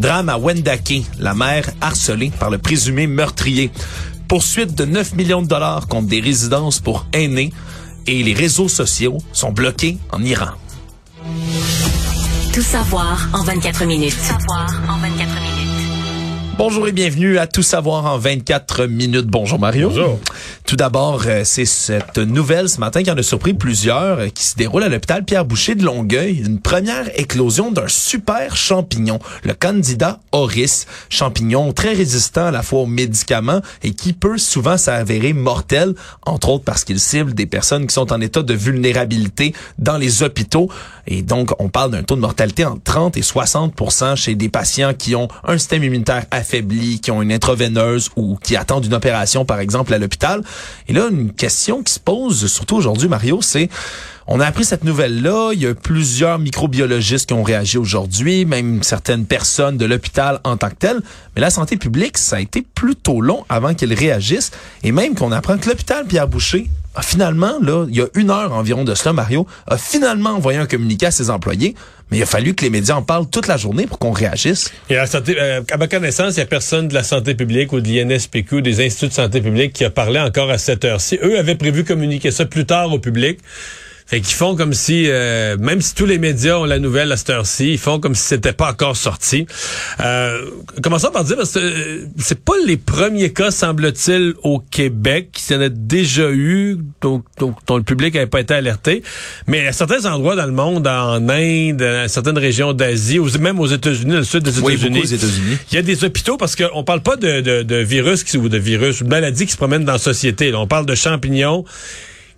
Drame à Wendake, la mère harcelée par le présumé meurtrier. Poursuite de 9 millions de dollars contre des résidences pour aînés. Et les réseaux sociaux sont bloqués en Iran. Tout savoir en 24 minutes. Tout savoir en 24 minutes. Bonjour et bienvenue à Tout savoir en 24 minutes. Bonjour Mario. Bonjour. Tout d'abord, euh, c'est cette nouvelle ce matin qui en a surpris plusieurs euh, qui se déroule à l'hôpital Pierre Boucher de Longueuil. Une première éclosion d'un super champignon, le Candida auris, champignon très résistant à la fois aux médicaments et qui peut souvent s'avérer mortel, entre autres parce qu'il cible des personnes qui sont en état de vulnérabilité dans les hôpitaux. Et donc, on parle d'un taux de mortalité entre 30 et 60% chez des patients qui ont un système immunitaire affaibli, qui ont une intraveineuse ou qui attendent une opération, par exemple, à l'hôpital. Et là, une question qui se pose, surtout aujourd'hui, Mario, c'est on a appris cette nouvelle-là. Il y a plusieurs microbiologistes qui ont réagi aujourd'hui, même certaines personnes de l'hôpital en tant que tel. Mais la santé publique, ça a été plutôt long avant qu'ils réagissent. Et même qu'on apprend que l'hôpital Pierre Boucher finalement, là, il y a une heure environ de cela, Mario, a finalement envoyé un communiqué à ses employés. Mais il a fallu que les médias en parlent toute la journée pour qu'on réagisse. Euh, à ma connaissance, il n'y a personne de la santé publique ou de l'INSPQ ou des instituts de santé publique qui a parlé encore à cette heure-ci. Eux avaient prévu communiquer ça plus tard au public. Fait qu'ils font comme si, euh, même si tous les médias ont la nouvelle à cette heure-ci, ils font comme si c'était pas encore sorti. Euh, commençons par dire, parce que euh, c'est pas les premiers cas, semble-t-il, au Québec, qui en a déjà eu, dont, dont, dont le public n'avait pas été alerté. Mais à certains endroits dans le monde, en Inde, dans certaines régions d'Asie, même aux États-Unis, le sud des États-Unis, il y a des hôpitaux, parce qu'on parle pas de, de, de virus qui, ou de virus, ou de maladies qui se promènent dans la société. Là. On parle de champignons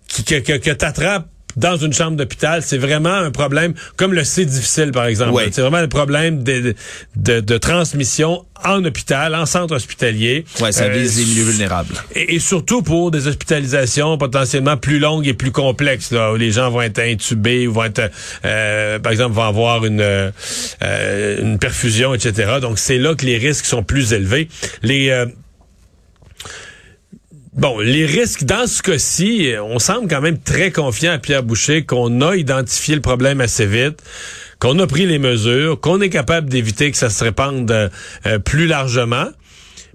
qui, que, que, que t'attrapes dans une chambre d'hôpital, c'est vraiment un problème, comme le C difficile, par exemple. Ouais. C'est vraiment un problème de, de, de transmission en hôpital, en centre hospitalier. Ouais, ça Euh, vise les milieux vulnérables. et, et surtout pour des hospitalisations potentiellement plus longues et plus complexes, là, où les gens vont être intubés, ou vont être, euh, par exemple, vont avoir une, euh, euh, une perfusion, etc. Donc, c'est là que les risques sont plus élevés. Les... euh, Bon, les risques dans ce cas-ci, on semble quand même très confiant à Pierre Boucher qu'on a identifié le problème assez vite, qu'on a pris les mesures, qu'on est capable d'éviter que ça se répande euh, plus largement.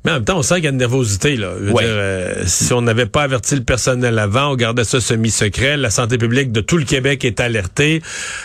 Mais en même temps, on sent qu'il y a une nervosité. Là. Je veux Ouais. dire, euh, si on n'avait pas averti le personnel avant, on gardait ça semi-secret. La santé publique de tout le Québec est alertée.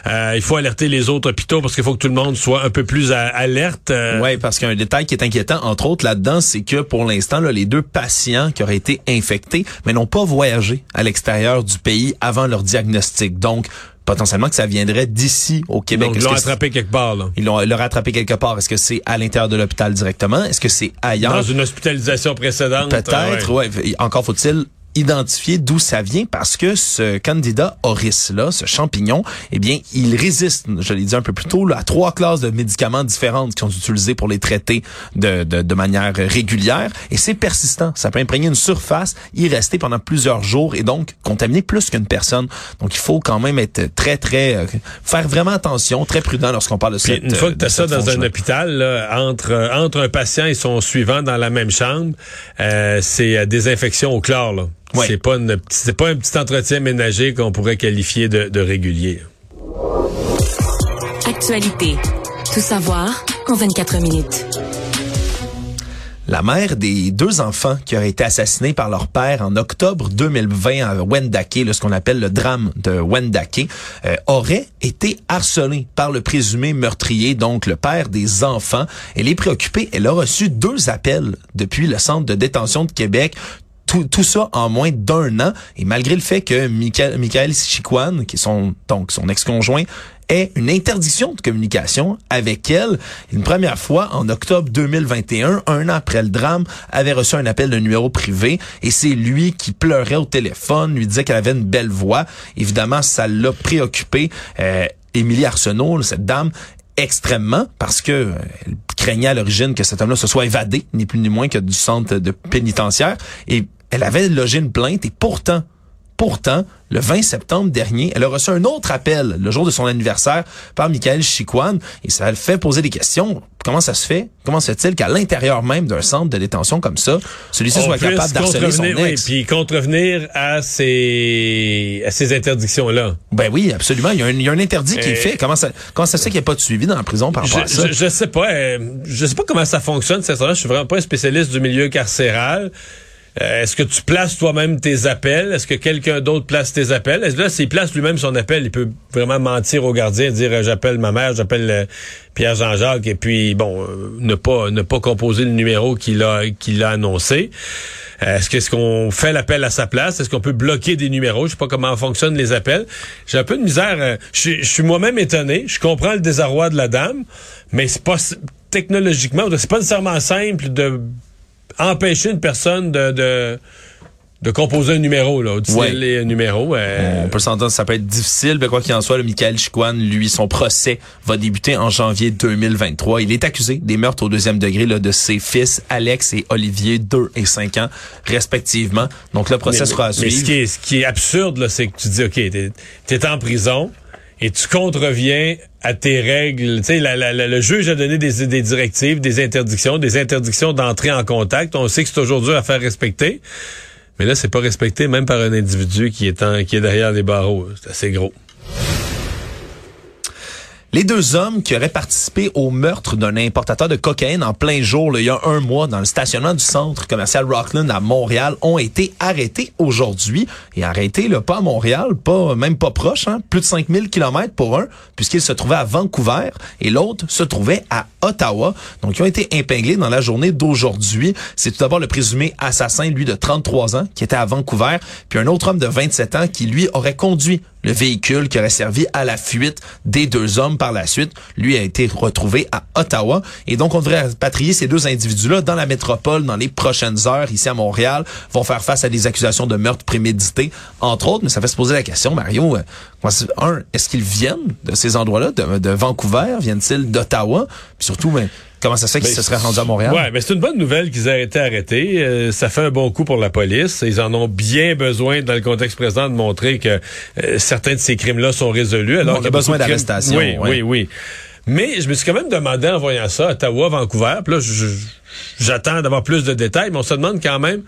Euh, il faut alerter les autres hôpitaux parce qu'il faut que tout le monde soit un peu plus à- alerte. Euh, Oui, parce qu'un détail qui est inquiétant, entre autres là-dedans, c'est que pour l'instant, les deux patients qui auraient été infectés, mais n'ont pas voyagé à l'extérieur du pays avant leur diagnostic. Donc, potentiellement que ça viendrait d'ici au Québec. donc, ils l'ont attrapé quelque part. Là. Ils l'ont rattrapé quelque part. Est-ce que c'est à l'intérieur de l'hôpital directement? Est-ce que c'est ailleurs? Dans une hospitalisation précédente. Peut-être, euh, ouais. ouais. Encore faut-il identifier d'où ça vient parce que ce Candida auris là, ce champignon, eh bien, il résiste, je l'ai dit un peu plus tôt, là, à trois classes de médicaments différentes qui sont utilisés pour les traiter de, de, de manière régulière et c'est persistant. Ça peut imprégner une surface, y rester pendant plusieurs jours et donc contaminer plus qu'une personne. Donc, il faut quand même être très, très, euh, faire vraiment attention, très prudent lorsqu'on parle de Puis cette une fois que tu as ça dans un hôpital, là, entre, entre un patient et son suivant dans la même chambre, euh, c'est euh, désinfection au chlore. Là. Ouais. C'est pas une, c'est pas un petit entretien ménager qu'on pourrait qualifier de, de régulier. Actualité. Tout savoir en 24 minutes. La mère des deux enfants qui auraient été assassinés par leur père en octobre 2020 à Wendake, là, ce qu'on appelle le drame de Wendake, euh, aurait été harcelée par le présumé meurtrier, donc le père des enfants. Elle est préoccupée. Elle a reçu deux appels depuis le centre de détention de Québec tout, tout ça en moins d'un an. Et malgré le fait que Michael, Michael Chiquan, qui est son, donc son ex-conjoint, ait une interdiction de communication avec elle. Une première fois, en octobre 2021, un an après le drame, avait reçu un appel de numéro privé et c'est lui qui pleurait au téléphone, lui disait qu'elle avait une belle voix. Évidemment, ça l'a préoccupé. Euh, Émilie Arsenault, cette dame, extrêmement parce que euh, elle craignait à l'origine que cet homme-là se soit évadé, ni plus ni moins que du centre de pénitentiaire. Et elle avait logé une plainte et pourtant, Pourtant, le 20 septembre dernier, elle a reçu un autre appel, le jour de son anniversaire, par Michael Chiquan, et ça le fait poser des questions. Comment ça se fait? Comment se fait-il qu'à l'intérieur même d'un centre de détention comme ça, celui-ci soit capable d'harceler son ex? Oui, puis contrevenir à ces, à ces interdictions-là. Ben oui, absolument. Il y a un, il y a un interdit qui est fait. Comment ça, comment ça se fait qu'il n'y a pas de suivi dans la prison par rapport je, à ça? Je, je sais pas. Euh, je sais pas comment ça fonctionne, cette là Je suis vraiment pas un spécialiste du milieu carcéral. Euh, est-ce que tu places toi-même tes appels? Est-ce que quelqu'un d'autre place tes appels? Est-ce que là, s'il place lui-même son appel, il peut vraiment mentir au gardien, dire euh, j'appelle ma mère, j'appelle euh, Pierre Jean-Jacques, et puis bon, ne pas ne pas composer le numéro qu'il a qu'il a annoncé. Est-ce qu'est-ce qu'on fait l'appel à sa place? Est-ce qu'on peut bloquer des numéros? Je sais pas comment fonctionnent les appels. J'ai un peu de misère. je, je suis moi-même étonné. Je comprends le désarroi de la dame, mais c'est pas technologiquement, c'est pas nécessairement simple de empêcher une personne de, de, de composer un numéro, là, ouais. un numéro. Euh... On peut s'entendre, ça peut être difficile, mais quoi qu'il en soit, le Michael Chiquan, lui, son procès va débuter en janvier 2023. Il est accusé des meurtres au deuxième degré là, de ses fils, Alex et Olivier, 2 et 5 ans, respectivement. Donc le procès mais, sera à suivre. Mais ce qui est, ce qui est absurde, là, c'est que tu dis, OK, t'es es en prison, et tu contreviens à tes règles. Tu sais, le juge a donné des, des, directives, des interdictions, des interdictions d'entrer en contact. On sait que c'est aujourd'hui à faire respecter. Mais là, c'est pas respecté même par un individu qui est, en, qui est derrière les barreaux. C'est assez gros. Les deux hommes qui auraient participé au meurtre d'un importateur de cocaïne en plein jour, il y a un mois, dans le stationnement du centre commercial Rockland à Montréal, ont été arrêtés aujourd'hui. Et arrêtés, là, pas à Montréal, pas même pas proche, hein, plus de 5000 kilomètres pour un, puisqu'ils se trouvaient à Vancouver et l'autre se trouvait à Ottawa. Donc, ils ont été épinglés dans la journée d'aujourd'hui. C'est tout d'abord le présumé assassin, lui, de 33 ans, qui était à Vancouver, puis un autre homme de 27 ans qui, lui, aurait conduit le véhicule qui aurait servi à la fuite des deux hommes par la suite, lui a été retrouvé à Ottawa. Et donc, on devrait rapatrier ces deux individus-là dans la métropole dans les prochaines heures, ici à Montréal, vont faire face à des accusations de meurtre prémédité, entre autres. Mais ça fait se poser la question, Mario, euh, un, est-ce qu'ils viennent de ces endroits-là, de, Vancouver? Viennent-ils d'Ottawa? Puis surtout, mais, Comment ça se fait qu'ils se seraient rendus à Montréal? Ouais, mais c'est une bonne nouvelle qu'ils aient été arrêtés. Euh, ça fait un bon coup pour la police. Ils en ont bien besoin dans le contexte présent de montrer que euh, certains de ces crimes-là sont résolus. Alors On a besoin d'arrestation. Oui, oui, oui. Mais je me suis quand même demandé en voyant ça, Ottawa, Vancouver. Puis là, j'attends d'avoir plus de détails, mais on se demande quand même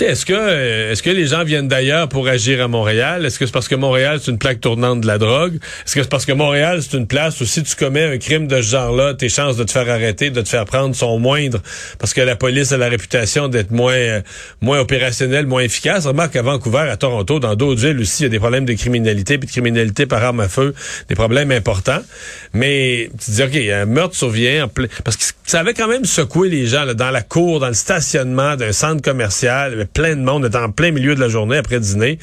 est-ce que euh, est-ce que les gens viennent d'ailleurs pour agir à Montréal? Est-ce que c'est parce que Montréal c'est une plaque tournante de la drogue? Est-ce que c'est parce que Montréal c'est une place où si tu commets un crime de ce genre-là, tes chances de te faire arrêter, de te faire prendre sont moindres parce que la police a la réputation d'être moins euh, moins opérationnelle, moins efficace? Remarque qu'à Vancouver, à Toronto, dans d'autres villes aussi, il y a des problèmes de criminalité puis de criminalité par arme à feu, des problèmes importants. Mais tu te dis ok, un meurtre survient en plein parce que ça avait quand même secoué les gens là, dans la cour, dans le stationnement d'un centre commercial il y avait plein de monde, était en plein milieu de la journée après dîner.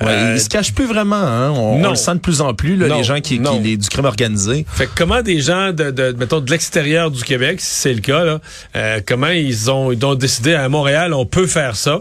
Ouais, euh, il se cache plus vraiment, hein? On, le sent de plus en plus, là, les gens qui, qui les, du crime organisé. Fait que comment des gens de, de mettons, de l'extérieur du Québec, si c'est le cas, là, euh, comment ils ont, ils ont décidé à Montréal, on peut faire ça?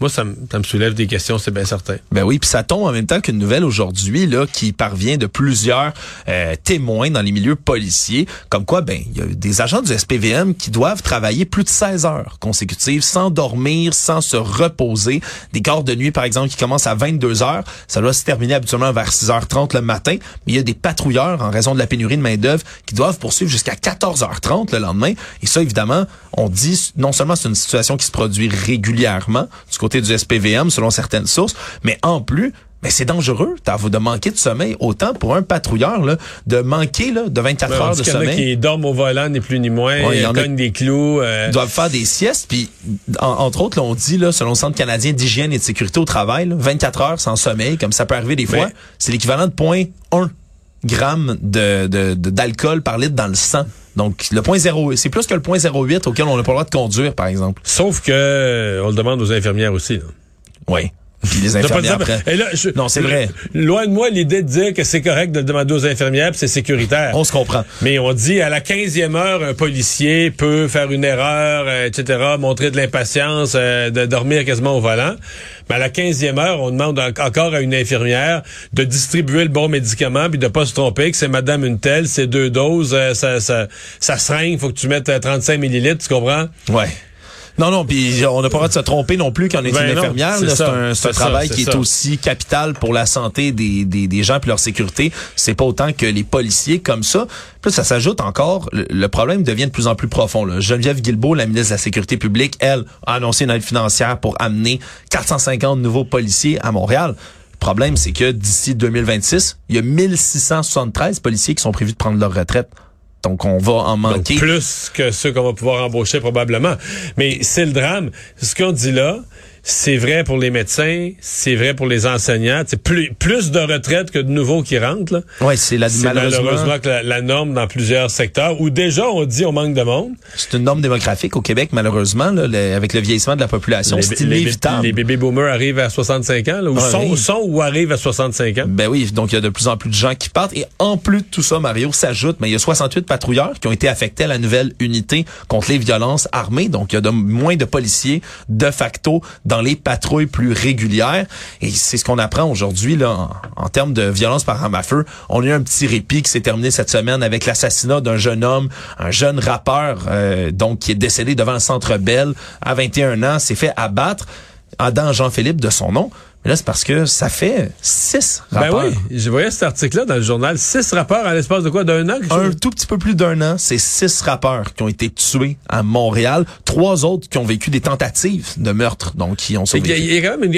Moi, ça me, ça me soulève des questions, c'est bien certain. Ben oui, puis ça tombe en même temps qu'une nouvelle aujourd'hui là qui parvient de plusieurs euh, témoins dans les milieux policiers, comme quoi, ben il y a des agents du SPVM qui doivent travailler plus de 16 heures consécutives sans dormir, sans se reposer. Des corps de nuit, par exemple, qui commencent à 22 heures, ça doit se terminer habituellement vers 6h30 le matin. Mais il y a des patrouilleurs, en raison de la pénurie de main d'œuvre, qui doivent poursuivre jusqu'à 14h30 le lendemain. Et ça, évidemment, on dit non seulement c'est une situation qui se produit régulièrement du SPVM, selon certaines sources, mais en plus, mais c'est dangereux de manquer de sommeil autant pour un patrouilleur là, de manquer là, de 24 heures de sommeil. Il y en a qui dorment au volant ni plus ni moins, ouais, ils cognent des clous. Euh... Ils doivent faire des siestes puis entre autres là, on dit là selon le Centre canadien d'hygiène et de sécurité au travail, là, 24 heures sans sommeil comme ça peut arriver des fois, c'est l'équivalent de 0.1 grammes de d'alcool de, par litre dans le sang. Donc, le point 0, c'est plus que le point 08 auquel on n'a pas le droit de conduire, par exemple. Sauf que, on le demande aux infirmières aussi. Oui. Puis les infirmières après. et là, je- Non, c'est vrai. Loin de moi l'idée de dire que c'est correct de le demander aux infirmières, c'est sécuritaire. On se comprend. Mais on dit à la 15e heure, un policier peut faire une erreur, euh, etc., montrer de l'impatience, euh, de dormir quasiment au volant. Mais à la 15e heure, on demande en- encore à une infirmière de distribuer le bon médicament puis de pas se tromper que c'est madame une telle, c'est deux doses, euh, ça, ça, ça seringue, faut que tu mettes euh, 35 millilitres, tu comprends? Ouais. Non, non, puis on n'a pas le droit de se tromper non plus quand on est Ben une infirmière. c'est un, ça, travail qui est aussi capital pour la santé des, des, des gens puis leur sécurité. C'est pas autant que les policiers comme ça. Puis là, ça s'ajoute encore, le, le problème devient de plus en plus profond. Là. Geneviève Guilbeault, la ministre de la Sécurité publique, elle, a annoncé une aide financière pour amener 450 nouveaux policiers à Montréal. Le problème, c'est que d'ici 2026, il y a 1673 policiers qui sont prévus de prendre leur retraite. Donc, on va en Donc, manquer. plus que ceux qu'on va pouvoir embaucher probablement. Mais c'est le drame. Ce qu'on dit là, c'est vrai pour les médecins, c'est vrai pour les enseignants. C'est plus, plus de retraites que de nouveaux qui rentrent. Là. Ouais, c'est la, malheureusement, malheureusement que la, la norme dans plusieurs secteurs où déjà on dit on manque de monde. c'est une norme démographique au Québec, malheureusement, là, le- avec le vieillissement de la population. C'est inévitable. les bébés boomers arrivent à 65 ans, là, ou Ah, sont, oui. sont ou arrivent à 65 ans. Ben oui, donc il y a de plus en plus de gens qui partent. Et en plus de tout ça, Mario, s'ajoute, mais il y a 68 patrouilleurs qui ont été affectés à la nouvelle unité contre les violences armées. Donc il y a de moins de policiers de facto dans les patrouilles plus régulières. Et c'est ce qu'on apprend aujourd'hui là en, en termes de violence par arme à feu. On a eu un petit répit qui s'est terminé cette semaine avec l'assassinat d'un jeune homme, un jeune rappeur, euh, donc qui est décédé devant le Centre Bell à 21 ans, s'est fait abattre. Adam Jean-Philippe de son nom. Mais là, c'est parce que ça fait six Ben rappeurs. oui, je voyais cet article-là dans le journal. Six rappeurs à l'espace de quoi? D'un an? Un tout petit peu plus d'un an, c'est six rappeurs qui ont été tués à Montréal. Trois autres qui ont vécu des tentatives de meurtre, donc qui ont survécu. il y a quand même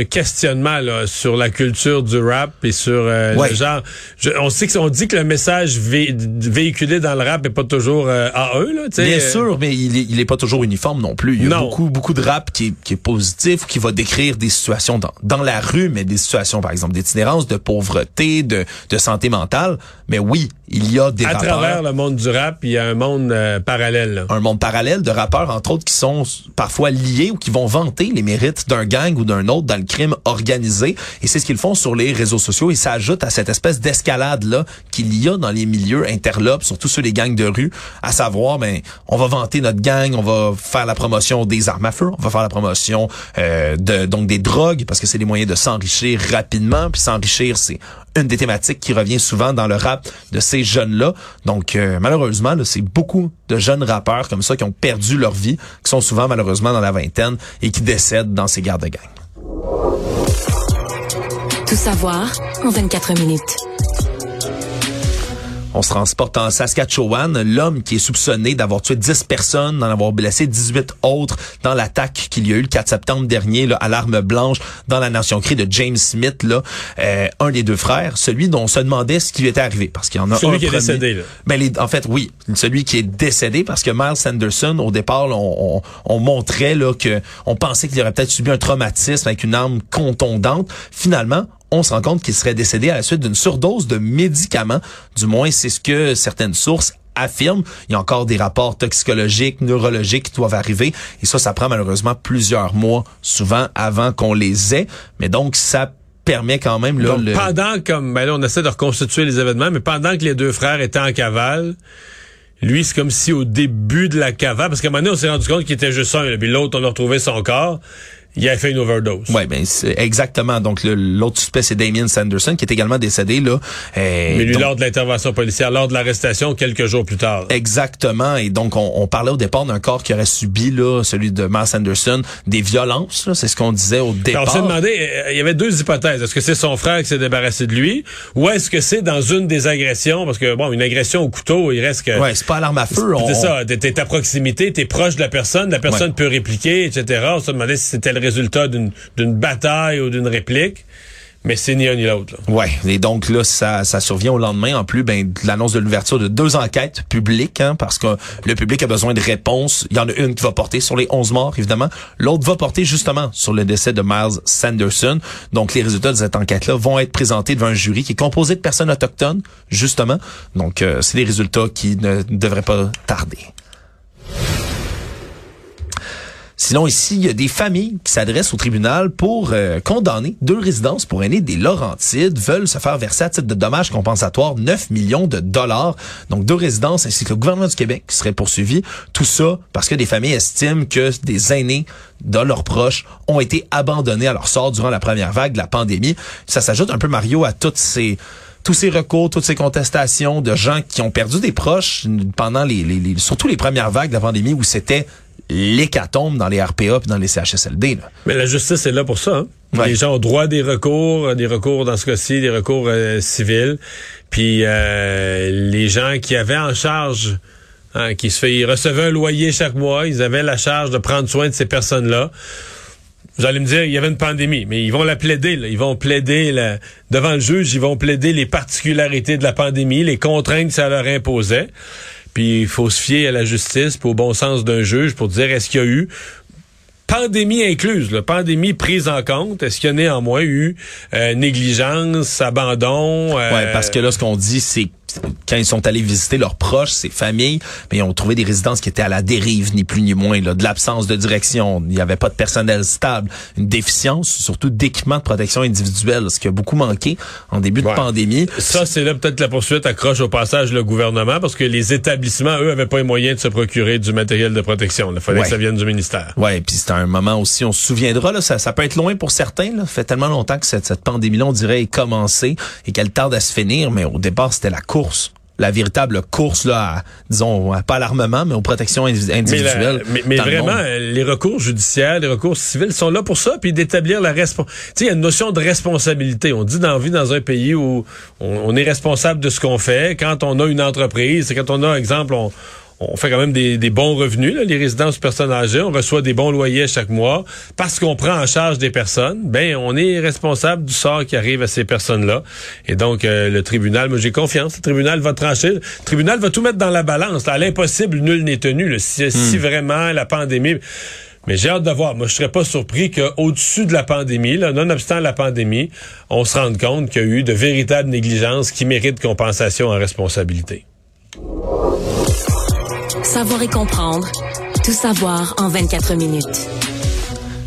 un questionnement là, sur la culture du rap et sur euh, Ouais. le genre. Je- on sait que on dit que le message vé- véhiculé dans le rap est pas toujours euh, AE là. tu sais. Bien Euh, sûr, mais il est, il est pas toujours uniforme non plus. Il y a Non. beaucoup, beaucoup de rap qui est, qui est positif, qui va décrire des situations dans, dans la rue, mais des situations, par exemple, d'itinérance, de pauvreté, de, de santé mentale. Mais oui, il y a des À rappeurs. travers le monde du rap, il y a un monde euh, parallèle. là. un monde parallèle de rappeurs, entre autres, qui sont parfois liés ou qui vont vanter les mérites d'un gang ou d'un autre dans le crime organisé. Et c'est ce qu'ils font sur les réseaux sociaux. Et ça ajoute à cette espèce d'escalade-là qu'il y a dans les milieux interlopes, surtout sur les gangs de rue, à savoir, ben, on va vanter notre gang, on va faire la promotion des armes à feu, on va faire la promotion euh, de donc des drogues, parce que c'est des moyens de s'enrichir rapidement. Puis s'enrichir, c'est une des thématiques qui revient souvent dans le rap de ces jeunes-là. Donc, euh, malheureusement, c'est beaucoup de jeunes rappeurs comme ça qui ont perdu leur vie, qui sont souvent malheureusement dans la vingtaine et qui décèdent dans ces gardes de gang. Tout savoir en 24 minutes. On se transporte en Saskatchewan. L'homme qui est soupçonné d'avoir tué 10 personnes, d'en avoir blessé 18 autres dans l'attaque qu'il y a eu le 4 septembre dernier là, à l'arme blanche dans la Nation Cree de James Smith, là, euh, un des deux frères, celui dont on se demandait ce qui lui était arrivé. Parce qu'il y en a Celui un qui est décédé, là. Ben, les- en fait, oui, celui qui est décédé parce que Miles Sanderson, au départ, là, on, on- on montrait là que on pensait qu'il aurait peut-être subi un traumatisme avec une arme contondante. Finalement, on se rend compte qu'il serait décédé à la suite d'une surdose de médicaments. Du moins, c'est ce que certaines sources affirment. Il y a encore des rapports toxicologiques, neurologiques qui doivent arriver. Et ça, ça prend malheureusement plusieurs mois, souvent avant qu'on les ait. Mais donc, ça permet quand même là, Donc, le... pendant comme ben là, on essaie de reconstituer les événements, mais pendant que les deux frères étaient en cavale, lui, c'est comme si au début de la cavale, parce qu'à un moment donné, on s'est rendu compte qu'il était juste un, puis l'autre, on a retrouvé son corps, il a fait une overdose. Ouais, ben c'est exactement. Donc l'autre suspect c'est Damien Sanderson qui est également décédé là. Euh, Mais lui, donc- lors de l'intervention policière, lors de l'arrestation, quelques jours plus tard. Exactement. Et donc, on, on parlait au départ d'un corps qui aurait subi, là, celui de Miles Sanderson, des violences. C'est ce qu'on disait au Alors, départ. on s'est demandé, euh, il y avait deux hypothèses. Est-ce que c'est son frère qui s'est débarrassé de lui, ou est-ce que c'est dans une des agressions, parce que bon, une agression au couteau, il reste que... Ouais, c'est pas à l'arme à feu. on- C'est ça, t'es t'es à proximité, t'es proche de la personne, la personne Ouais. peut répliquer, etc. On se demandait si c'était le résultat d'une bataille ou d'une réplique, mais c'est ni un ni l'autre. Ouais, et donc là, ça, ça survient au lendemain, en plus, ben, l'annonce de l'ouverture de deux enquêtes publiques, hein, parce que le public a besoin de réponses. Il y en a une qui va porter sur les 11 morts, évidemment. L'autre va porter justement sur le décès de Miles Sanderson. Donc, les résultats de cette enquête-là vont être présentés devant un jury qui est composé de personnes autochtones, justement. Donc, euh, c'est des résultats qui ne devraient pas tarder. Sinon, ici, il y a des familles qui s'adressent au tribunal pour euh, condamner deux résidences pour aînés des Laurentides, veulent se faire verser à titre de dommages compensatoires 9 millions de dollars. Donc, deux résidences ainsi que le gouvernement du Québec qui serait poursuivi. Tout ça parce que des familles estiment que des aînés de leurs proches ont été abandonnés à leur sort durant la première vague de la pandémie. Ça s'ajoute un peu, Mario, à toutes ces tous ces recours, toutes ces contestations de gens qui ont perdu des proches pendant les, les, surtout les premières vagues de la pandémie où c'était l'hécatombe dans les RPA et dans les CHSLD. Là. Mais la justice est là pour ça. Hein? Les gens ont droit à des recours, des recours dans ce cas-ci, des recours euh, civils. Puis euh, les gens qui avaient en charge, hein, qui se fait, ils recevaient un loyer chaque mois, ils avaient la charge de prendre soin de ces personnes-là. Vous allez me dire, il y avait une pandémie, mais ils vont la plaider. Là. Ils vont plaider la, devant le juge, ils vont plaider les particularités de la pandémie, les contraintes que ça leur imposait. Puis il faut se fier à la justice, pour au bon sens d'un juge, pour dire est-ce qu'il y a eu pandémie incluse, la pandémie prise en compte, est-ce qu'il y a néanmoins eu euh, négligence, abandon? Euh... Ouais, parce que là, ce qu'on dit, c'est quand ils sont allés visiter leurs proches, ses familles, mais ils ont trouvé des résidences qui étaient à la dérive, ni plus ni moins, là, de l'absence de direction. Il n'y avait pas de personnel stable, une déficience, surtout d'équipement de protection individuelle, ce qui a beaucoup manqué en début de pandémie. Ça, c'est là peut-être la poursuite accroche au passage le gouvernement, parce que les établissements, eux, avaient pas les moyens de se procurer du matériel de protection. Il fallait que ça vienne du ministère. Ouais, puis c'est un moment aussi, on se souviendra, là, ça, ça peut être loin pour certains. Là. Ça fait tellement longtemps que cette, cette pandémie-là, on dirait, est commencée et qu'elle tarde à se finir, mais au départ, c'était la course la véritable course là, à, disons pas à l'armement, mais aux protections individuelles. Mais, vraiment, les recours judiciaires, les recours civils sont là pour ça, puis d'établir la responsabilité. Tu sais, il y a une notion de responsabilité. On dit dans vie dans un pays où on, on est responsable de ce qu'on fait. Quand on a une entreprise, quand on a, exemple, on on fait quand même des, bons revenus, là, les résidences personnes âgées, on reçoit des bons loyers chaque mois, parce qu'on prend en charge des personnes, ben on est responsable du sort qui arrive à ces personnes-là. Et donc euh, le tribunal, moi j'ai confiance, le tribunal va trancher, le tribunal va tout mettre dans la balance. À l'impossible, nul n'est tenu. si, si, hmm. vraiment la pandémie. Mais j'ai hâte de voir. Moi, je serais pas surpris qu'au-dessus de la pandémie, là, nonobstant la pandémie, on se rende compte qu'il y a eu de véritables négligences qui méritent compensation en responsabilité. Savoir et comprendre. Tout savoir en 24 minutes.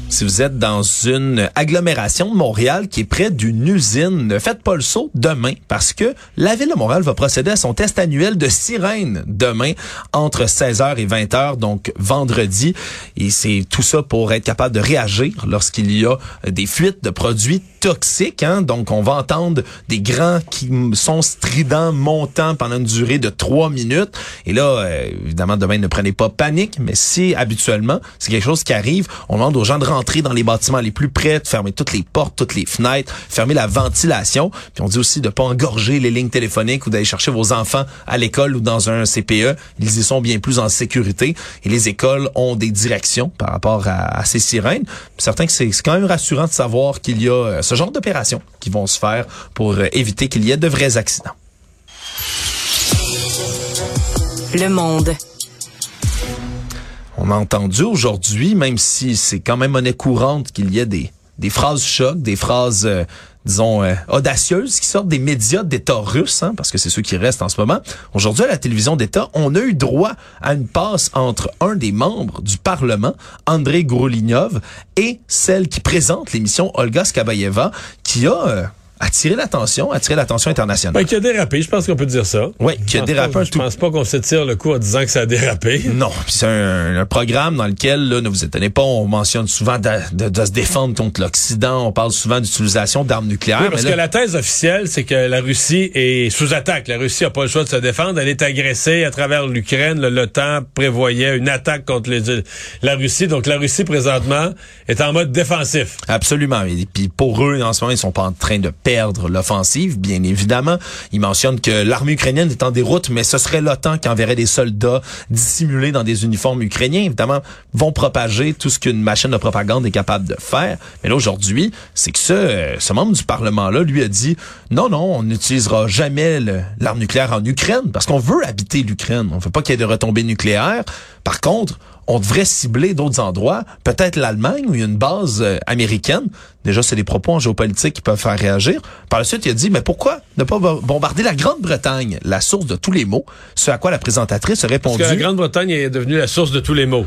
Si vous êtes dans une agglomération de Montréal qui est près d'une usine, ne faites pas le saut demain parce que la ville de Montréal va procéder à son test annuel de sirène demain entre 16h et 20h, donc vendredi. Et c'est tout ça pour être capable de réagir lorsqu'il y a des fuites de produits toxiques. Hein? Donc, on va entendre des grands qui sont stridents, montants pendant une durée de trois minutes. Et là, euh, évidemment, demain, ne prenez pas panique, mais si habituellement, c'est quelque chose qui arrive, on demande aux gens de rentrer dans les bâtiments les plus près, de fermer toutes les portes, toutes les fenêtres, fermer la ventilation. Puis on dit aussi de pas engorger les lignes téléphoniques ou d'aller chercher vos enfants à l'école ou dans un CPE. Ils y sont bien plus en sécurité. Et les écoles ont des directions par rapport à, ces sirènes. Certains que c'est quand même rassurant de savoir qu'il y a euh, ce genre d'opérations qui vont se faire pour euh, éviter qu'il y ait de vrais accidents. Le monde. On a entendu aujourd'hui, même si c'est quand même monnaie courante qu'il y ait des, des phrases choc, des phrases, euh, disons, euh, audacieuses qui sortent des médias d'État russes, hein, parce que c'est ceux qui restent en ce moment. Aujourd'hui, à la télévision d'État, on a eu droit à une passe entre un des membres du Parlement, André Groulignov, et celle qui présente l'émission Olga Skabayeva, qui a... Euh, attirer l'attention, attirer l'attention internationale. Ben, qui a dérapé, je pense qu'on peut dire ça. Oui, qui a dérapé un tout. Je pense pas qu'on se tire le coup en disant que ça a dérapé. Non, c'est un, programme dans lequel, là, ne vous étonnez pas, on mentionne souvent de, de, se défendre contre l'Occident, on parle souvent d'utilisation d'armes nucléaires. Oui, parce que la thèse officielle, c'est que la Russie est sous attaque. La Russie a pas le choix de se défendre. Elle est agressée à travers l'Ukraine. L'OTAN prévoyait une attaque contre les, la Russie. Donc la Russie, présentement, est en mode défensif. Absolument. Et puis pour eux, en ce moment, ils sont pas en train de perdre l'offensive, bien évidemment. Il mentionne que l'armée ukrainienne est en déroute, mais ce serait l'OTAN qui enverrait des soldats dissimulés dans des uniformes ukrainiens. Évidemment, vont propager tout ce qu'une machine de propagande est capable de faire. Mais là, aujourd'hui, c'est que ce, ce membre du Parlement-là, lui, a dit, non, non, on n'utilisera jamais l'arme nucléaire en Ukraine parce qu'on veut habiter l'Ukraine. On ne veut pas qu'il y ait de retombées nucléaires. Par contre, on devrait cibler d'autres endroits, peut-être l'Allemagne où il y a une base euh, américaine. Déjà, c'est des propos en géopolitique qui peuvent faire réagir. Par la suite, il a dit, mais pourquoi ne pas bombarder la Grande-Bretagne, la source de tous les maux? Ce à quoi la présentatrice a répondu... Parce que la Grande-Bretagne est devenue la source de tous les maux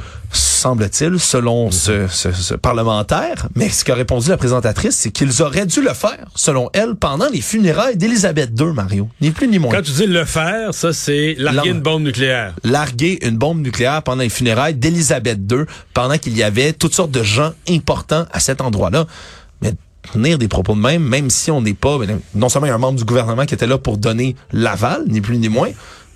semble-t-il, selon Mhm. ce, ce- ce parlementaire. Mais ce qu'a répondu la présentatrice, c'est qu'ils auraient dû le faire, selon elle, pendant les funérailles d'Élisabeth II, Mario. Ni plus ni moins. Quand tu dis le faire, ça, c'est larguer une bombe nucléaire. larguer une bombe nucléaire pendant les funérailles d'Élisabeth II, pendant qu'il y avait toutes sortes de gens importants à cet endroit-là. Mais tenir des propos de même, même si on n'est pas, non seulement il y a un membre du gouvernement qui était là pour donner l'aval, ni plus ni moins,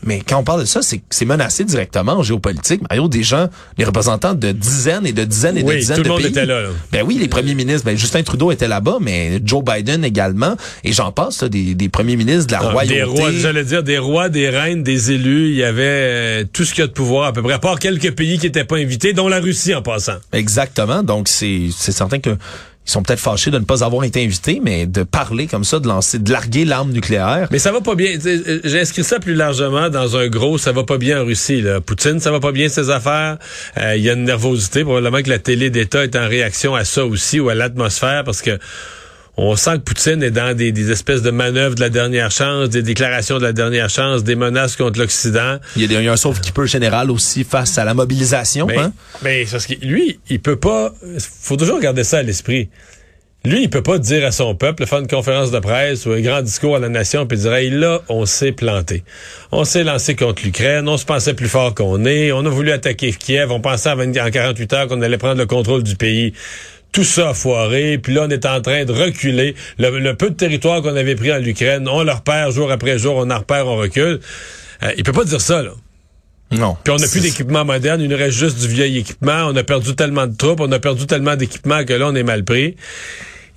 mais quand on parle de ça, c'est c'est menacé directement en géopolitique. Mario, des gens, les représentants de dizaines et de dizaines et de Oui, dizaines tout le de monde pays. était là, là. Ben oui, les premiers ministres, ben Justin Trudeau était là-bas, mais Joe Biden également, et j'en passe, là, des, des premiers ministres de la Ah, royauté. Des rois, j'allais dire, des rois, des reines, des élus, il y avait euh, tout ce qu'il y a de pouvoir à peu près, à part quelques pays qui n'étaient pas invités, dont la Russie en passant. Exactement. Donc, c'est certain que ils sont peut-être fâchés de ne pas avoir été invités, mais de parler comme ça, de lancer, de larguer l'arme nucléaire. Mais ça va pas bien. Euh, J'ai inscrit ça plus largement dans un gros ça va pas bien en Russie. Là. Poutine, ça va pas bien ses affaires. Euh, Il y a une nervosité. Probablement que la télé d'État est en réaction à ça aussi ou à l'atmosphère parce que on sent que Poutine est dans des, des espèces de manœuvres de la dernière chance, des déclarations de la dernière chance, des menaces contre l'Occident. Il y a, des, il y a un sauf qui peut général aussi face à la mobilisation. Mais, hein? mais parce que lui, il peut pas. Faut toujours garder ça à l'esprit. Lui, il peut pas dire à son peuple, faire une conférence de presse ou un grand discours à la nation, puis dire hey, là, on s'est planté. On s'est lancé contre l'Ukraine, on se pensait plus fort qu'on est, on a voulu attaquer Kiev, on pensait en 20 en 48 heures qu'on allait prendre le contrôle du pays. Tout ça a foiré, puis là, on est en train de reculer. Le, le peu de territoire qu'on avait pris en Ukraine, on le repère jour après jour, on en repère, on recule. Euh, il peut pas dire ça, là. Non. Puis on n'a plus d'équipement moderne, il nous reste juste du vieil équipement. On a perdu tellement de troupes, on a perdu tellement d'équipements que là, on est mal pris.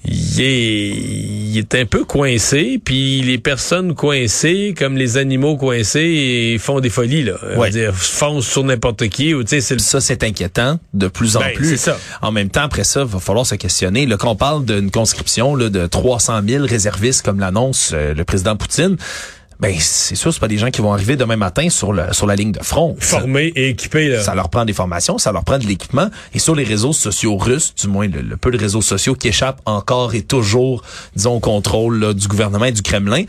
Il est, il est un peu coincé, puis les personnes coincées, comme les animaux coincés, font des folies, là. On va Ouais. dire, foncent sur n'importe qui, ou tu sais, c'est le... Ça, c'est inquiétant de plus en Ben, plus. c'est ça. En même temps, après ça, il va falloir se questionner. Là, quand on parle d'une conscription là, de 300 000 réservistes, comme l'annonce euh, le président Poutine, ben c'est sûr, c'est pas des gens qui vont arriver demain matin sur le sur la ligne de front. Formés et équipés, là. Ça leur prend des formations, ça leur prend de l'équipement. Et sur les réseaux sociaux russes, du moins le, le peu de réseaux sociaux qui échappent encore et toujours, disons, au contrôle là, du gouvernement et du Kremlin,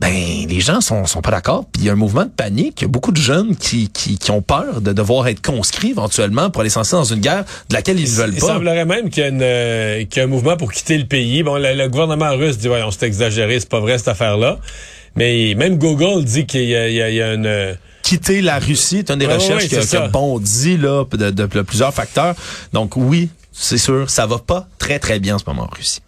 ben les gens sont, sont pas d'accord. Puis il y a un mouvement de panique. Il y a beaucoup de jeunes qui, qui, qui ont peur de devoir être conscrits éventuellement pour aller s'engager dans une guerre de laquelle ils ne veulent Il pas. semblerait même qu'il y, a une, euh, qu'il y a un mouvement pour quitter le pays. Bon, le, le gouvernement russe dit, ouais, on s'est exagéré, c'est pas vrai cette affaire-là. Mais même Google dit qu'il y a, il y a- il y a une... euh, Quitter la Russie, c'est une des Ouais, recherches ouais, qui, a, qui a bondi là, de, de- de plusieurs facteurs. Donc oui, c'est sûr, ça va pas très très bien en ce moment en Russie.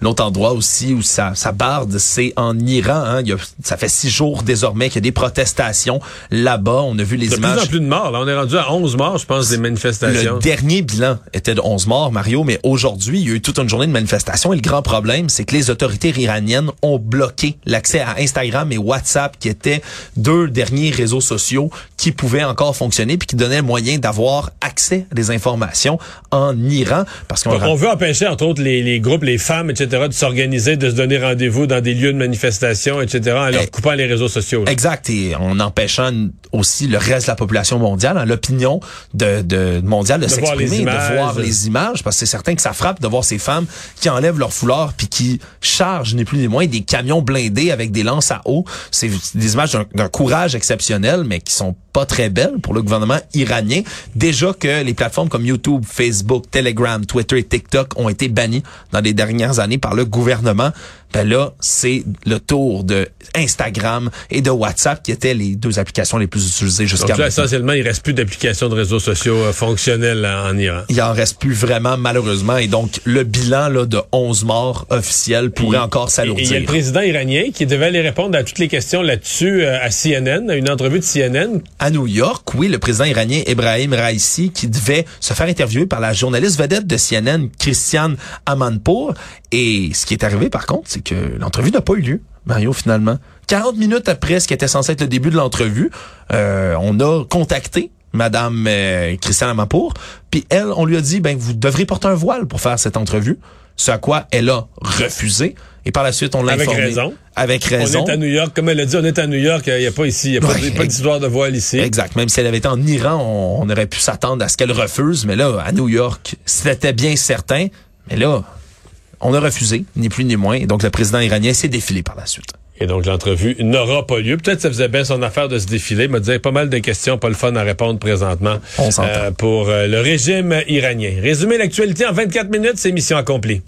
L'autre endroit aussi où ça, ça barde, c'est en Iran. Hein. Il y a, ça fait six jours désormais qu'il y a des protestations là-bas. On a vu les de plus images. en plus de morts. Là, on est rendu à 11 morts, je pense, des manifestations. Le dernier bilan était de 11 morts, Mario, mais aujourd'hui, il y a eu toute une journée de manifestation et le grand problème, c'est que les autorités iraniennes ont bloqué l'accès à Instagram et WhatsApp, qui étaient deux derniers réseaux sociaux qui pouvaient encore fonctionner puis qui donnaient le moyen d'avoir accès à des informations en Iran. Parce qu'on On veut empêcher, entre autres, les, les groupes, les femmes, etc., de s'organiser, de se donner rendez-vous dans des lieux de manifestation, etc., en leur Eh, coupant les réseaux sociaux. là. Exact, et en empêchant aussi le reste de la population mondiale, hein, l'opinion de, de mondiale de, De s'exprimer, de voir les images, parce que c'est certain que ça frappe de voir ces femmes qui enlèvent leur foulard puis qui chargent ni plus ni moins des camions blindés avec des lances à eau. C'est des images d'un- d'un courage exceptionnel, mais qui sont pas très belles pour le gouvernement iranien. Déjà que les plateformes comme YouTube, Facebook, Telegram, Twitter et TikTok ont été bannies dans les dernières années par le gouvernement. Ben là, c'est le tour de Instagram et de WhatsApp qui étaient les deux applications les plus utilisées jusqu'à maintenant. essentiellement, il reste plus d'applications de réseaux sociaux euh, fonctionnelles là, en Iran. Il en reste plus vraiment malheureusement et donc le bilan là de 11 morts officiels pourrait encore Et il y a le s'alourdir. président iranien qui devait aller répondre à toutes les questions là-dessus euh, à CNN, à une entrevue de CNN. À New York, oui, le président iranien Ebrahim Raisi qui devait se faire interviewer par la journaliste vedette de CNN Christiane Amanpour et ce qui est arrivé par contre, c'est que l'entrevue n'a pas eu lieu. Mario, finalement. 40 minutes après ce qui était censé être le début de l'entrevue, euh, on a contacté Madame euh, Christiane Amanpour, puis elle, on lui a dit, ben vous devrez porter un voile pour faire cette entrevue. Ce à quoi elle a refusé. Et par la suite, on l'a Avec informé. raison. Avec raison. On est à New York, comme elle a dit, on est à New York, il n'y a pas ici, il n'y a pas, Ouais, pas d'histoire de voile ici. Exact. Même si elle avait été en Iran, on, on aurait pu s'attendre à ce qu'elle refuse. Mais là, à New York, c'était bien certain. Mais là, on a refusé, ni plus ni moins. Et donc, le président iranien s'est défilé par la suite. Et donc, l'entrevue n'aura pas lieu. Peut-être que ça faisait bien son affaire de se défiler. Il m'a dit pas mal de questions, pas le fun à répondre présentement On euh, pour euh, le régime iranien. Résumer l'actualité en 24 minutes, c'est mission accomplie.